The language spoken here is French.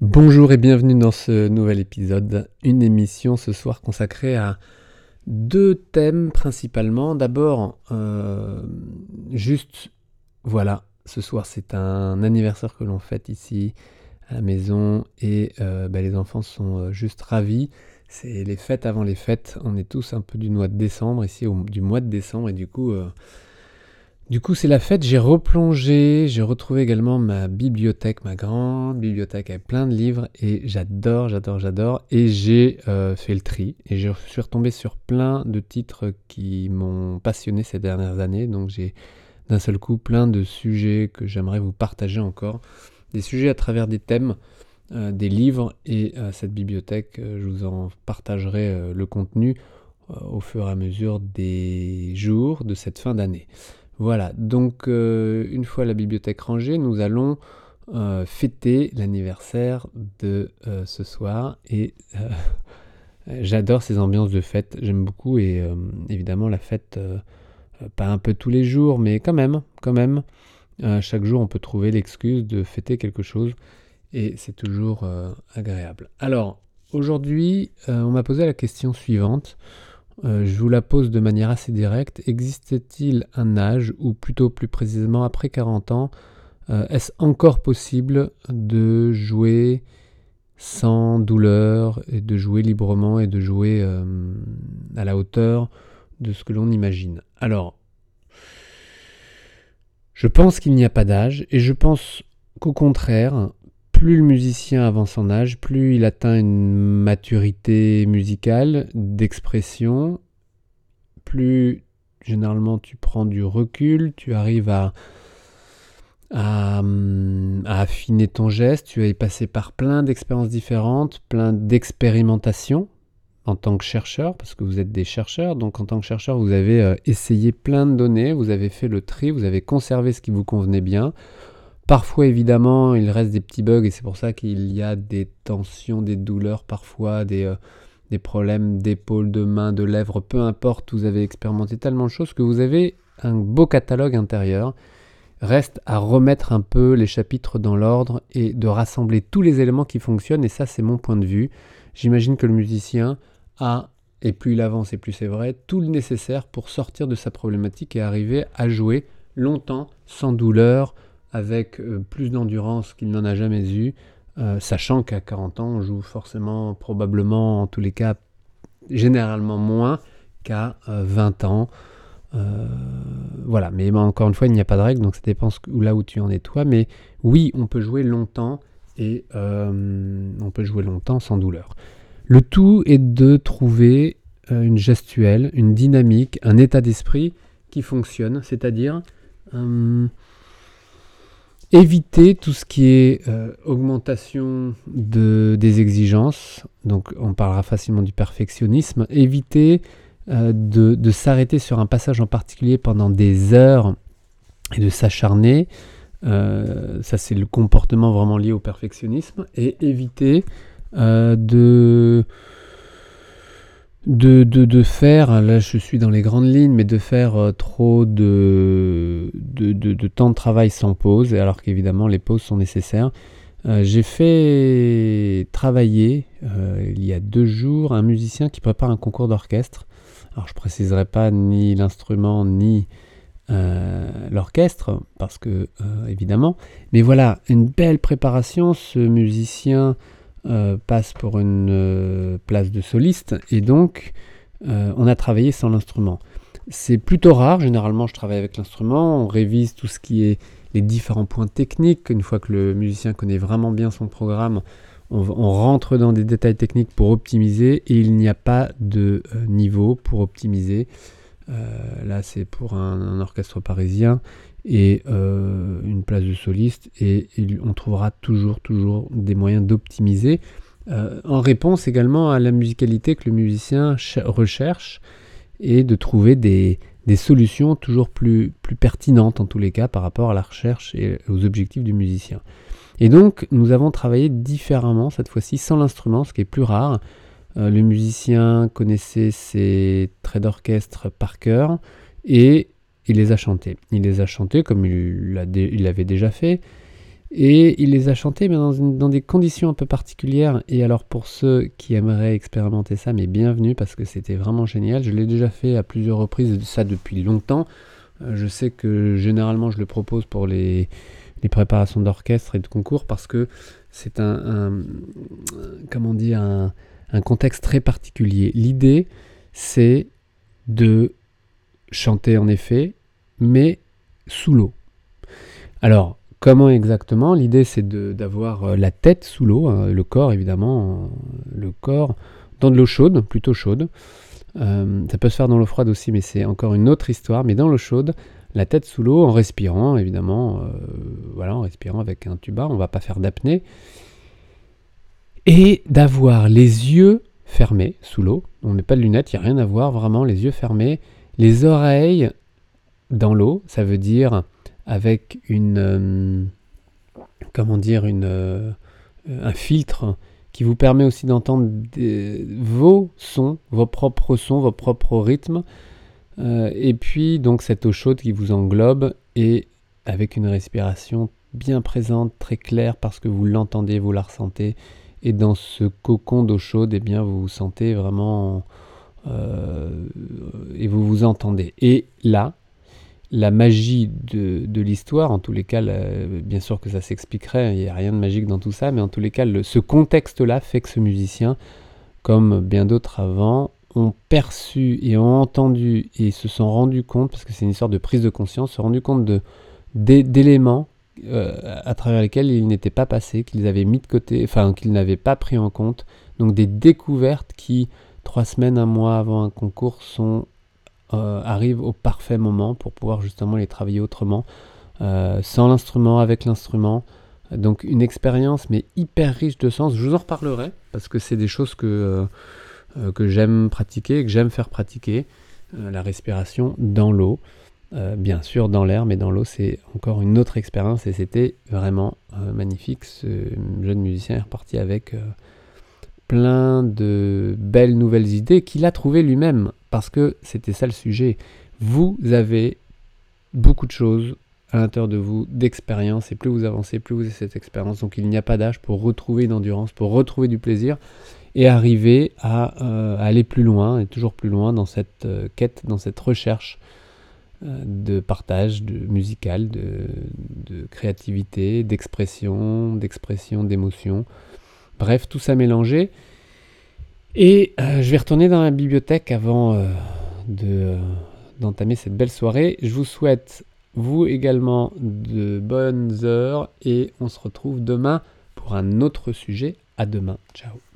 Bonjour et bienvenue dans ce nouvel épisode, une émission ce soir consacrée à deux thèmes principalement. D'abord, euh, juste, voilà, ce soir c'est un anniversaire que l'on fête ici à la maison et euh, bah, les enfants sont euh, juste ravis. C'est les fêtes avant les fêtes, on est tous un peu du mois de décembre ici, du mois de décembre et du coup... Du coup, c'est la fête, j'ai replongé, j'ai retrouvé également ma bibliothèque, ma grande bibliothèque avec plein de livres et j'adore, j'adore, j'adore. Et j'ai euh, fait le tri et je suis retombé sur plein de titres qui m'ont passionné ces dernières années. Donc j'ai d'un seul coup plein de sujets que j'aimerais vous partager encore. Des sujets à travers des thèmes, euh, des livres et euh, cette bibliothèque, je vous en partagerai le contenu au fur et à mesure des jours de cette fin d'année. Voilà, donc euh, une fois la bibliothèque rangée, nous allons euh, fêter l'anniversaire de euh, ce soir et j'adore ces ambiances de fête, j'aime beaucoup et évidemment la fête, pas un peu tous les jours, mais quand même, quand même, chaque jour on peut trouver l'excuse de fêter quelque chose et c'est toujours agréable. Alors aujourd'hui, on m'a posé la question suivante. Euh, je vous la pose de manière assez directe. Existe-t-il un âge, ou plutôt plus précisément après 40 ans, euh, est-ce encore possible de jouer sans douleur et de jouer librement et de jouer euh, à la hauteur de ce que l'on imagine? Alors, je pense qu'il n'y a pas d'âge et je pense qu'au contraire, plus le musicien avance en âge, plus il atteint une maturité musicale, d'expression, plus généralement tu prends du recul, tu arrives à, à, affiner ton geste, tu vas y passer par plein d'expériences différentes, plein d'expérimentations en tant que chercheur, parce que vous êtes des chercheurs, donc en tant que chercheur, vous avez euh, essayé plein de données, vous avez fait le tri, vous avez conservé ce qui vous convenait bien, Parfois, évidemment, il reste des petits bugs et c'est pour ça qu'il y a des tensions, des douleurs, parfois des, euh, des problèmes d'épaule, de main, de lèvres, peu importe. Vous avez expérimenté tellement de choses que vous avez un beau catalogue intérieur. Reste à remettre un peu les chapitres dans l'ordre et de rassembler tous les éléments qui fonctionnent. Et ça, c'est mon point de vue. J'imagine que le musicien a, et plus il avance et plus c'est vrai, tout le nécessaire pour sortir de sa problématique et arriver à jouer longtemps, sans douleur, avec euh, plus d'endurance qu'il n'en a jamais eu, euh, sachant qu'à 40 ans, on joue forcément, probablement, en tous les cas, généralement moins qu'à 20 euh, ans. voilà, mais encore une fois, il n'y a pas de règle, donc ça dépend là où tu en es toi. Mais oui, on peut jouer longtemps et on peut jouer longtemps sans douleur. Le tout est de trouver une gestuelle, une dynamique, un état d'esprit qui fonctionne, c'est-à-dire éviter tout ce qui est euh, augmentation de, des exigences, donc on parlera facilement du perfectionnisme, éviter euh, de, s'arrêter sur un passage en particulier pendant des heures et de s'acharner, euh, ça c'est le comportement vraiment lié au perfectionnisme, et éviter de de, de, faire, là je suis dans les grandes lignes, mais de faire euh, trop de, de, temps de travail sans pause, alors qu'évidemment les pauses sont nécessaires. Euh, j'ai fait travailler euh, il y a deux jours un musicien qui prépare un concours d'orchestre. Alors je préciserai pas ni l'instrument ni l'orchestre, parce que évidemment, mais voilà, une belle préparation. Ce musicien passe pour une euh, place de soliste et donc euh, on a travaillé sans l'instrument. C'est plutôt rare, généralement je travaille avec l'instrument, on révise tout ce qui est les différents points techniques, une fois que le musicien connaît vraiment bien son programme, on, rentre dans des détails techniques pour optimiser et il n'y a pas de niveau pour optimiser. là c'est pour un, orchestre parisien et euh, une place de soliste et, on trouvera toujours toujours des moyens d'optimiser euh, en réponse également à la musicalité que le musicien recherche et de trouver des, solutions toujours plus, plus pertinentes en tous les cas par rapport à la recherche et aux objectifs du musicien. Et donc nous avons travaillé différemment cette fois-ci sans l'instrument, ce qui est plus rare. Euh, le musicien connaissait ses traits d'orchestre par cœur et il les a chantés. Il les a chantés comme il l'avait déjà fait. Et il les a chantés mais dans, des conditions un peu particulières. Et alors pour ceux qui aimeraient expérimenter ça, mais bienvenue parce que c'était vraiment génial. Je l'ai déjà fait à plusieurs reprises, ça depuis longtemps. Euh, je sais que généralement je le propose pour les, préparations d'orchestre et de concours parce que c'est un, comment dire un, contexte très particulier. L'idée c'est de chanter en effet, mais sous l'eau. Alors comment exactement? L'idée c'est d'avoir euh, la tête sous l'eau, hein, le corps évidemment, le corps dans de l'eau chaude, plutôt chaude. Euh, ça peut se faire dans l'eau froide aussi, mais c'est encore une autre histoire. Mais dans l'eau chaude, la tête sous l'eau, en respirant, évidemment, euh, voilà, en respirant avec un tuba, on va pas faire d'apnée. Et d'avoir les yeux fermés sous l'eau. On ne met pas de lunettes, il n'y a rien à voir, vraiment, les yeux fermés. Les oreilles dans l'eau, ça veut dire avec une. Euh, comment dire, une, un filtre qui vous permet aussi d'entendre vos sons, vos propres sons, vos propres rythmes. Euh, et puis donc cette eau chaude qui vous englobe et avec une respiration bien présente, très claire parce que vous l'entendez, vous la ressentez. Et dans ce cocon d'eau chaude, eh bien vous vous sentez vraiment euh, et vous vous entendez. Et là, la magie de, l'histoire, en tous les cas, bien sûr que ça s'expliquerait, il n'y a rien de magique dans tout ça, mais en tous les cas, ce contexte-là fait que ce musicien, comme bien d'autres avant, ont perçu et ont entendu et se sont rendus compte, parce que c'est une histoire de prise de conscience, se sont rendus compte d'éléments euh, à travers lesquels ils n'étaient pas passés, qu'ils avaient mis de côté, enfin qu'ils n'avaient pas pris en compte. Donc des découvertes qui, trois semaines, un mois avant un concours, sont euh, arrive au parfait moment pour pouvoir justement les travailler autrement, euh, sans l'instrument, avec l'instrument. Donc une expérience mais hyper riche de sens. Je vous en reparlerai parce que c'est des choses que, euh, que j'aime pratiquer, que j'aime faire pratiquer. la respiration dans l'eau, bien sûr dans l'air, mais dans l'eau c'est encore une autre expérience et c'était vraiment magnifique. Ce jeune musicien est reparti avec plein de belles nouvelles idées qu'il a trouvées lui-même parce que c'était ça le sujet. Vous avez beaucoup de choses à l'intérieur de vous, d'expérience, et plus vous avancez, plus vous avez cette expérience. Donc il n'y a pas d'âge pour retrouver une endurance, pour retrouver du plaisir, et arriver à, euh, aller plus loin, et toujours plus loin dans cette euh, quête, dans cette recherche euh, de partage de, musical, de, de créativité, d'expression, d'expression, d'émotion. Bref, tout ça mélangé. Et euh, je vais retourner dans la bibliothèque avant euh, euh, d'entamer cette belle soirée. Je vous souhaite, vous également, de bonnes heures et on se retrouve demain pour un autre sujet. À demain. Ciao.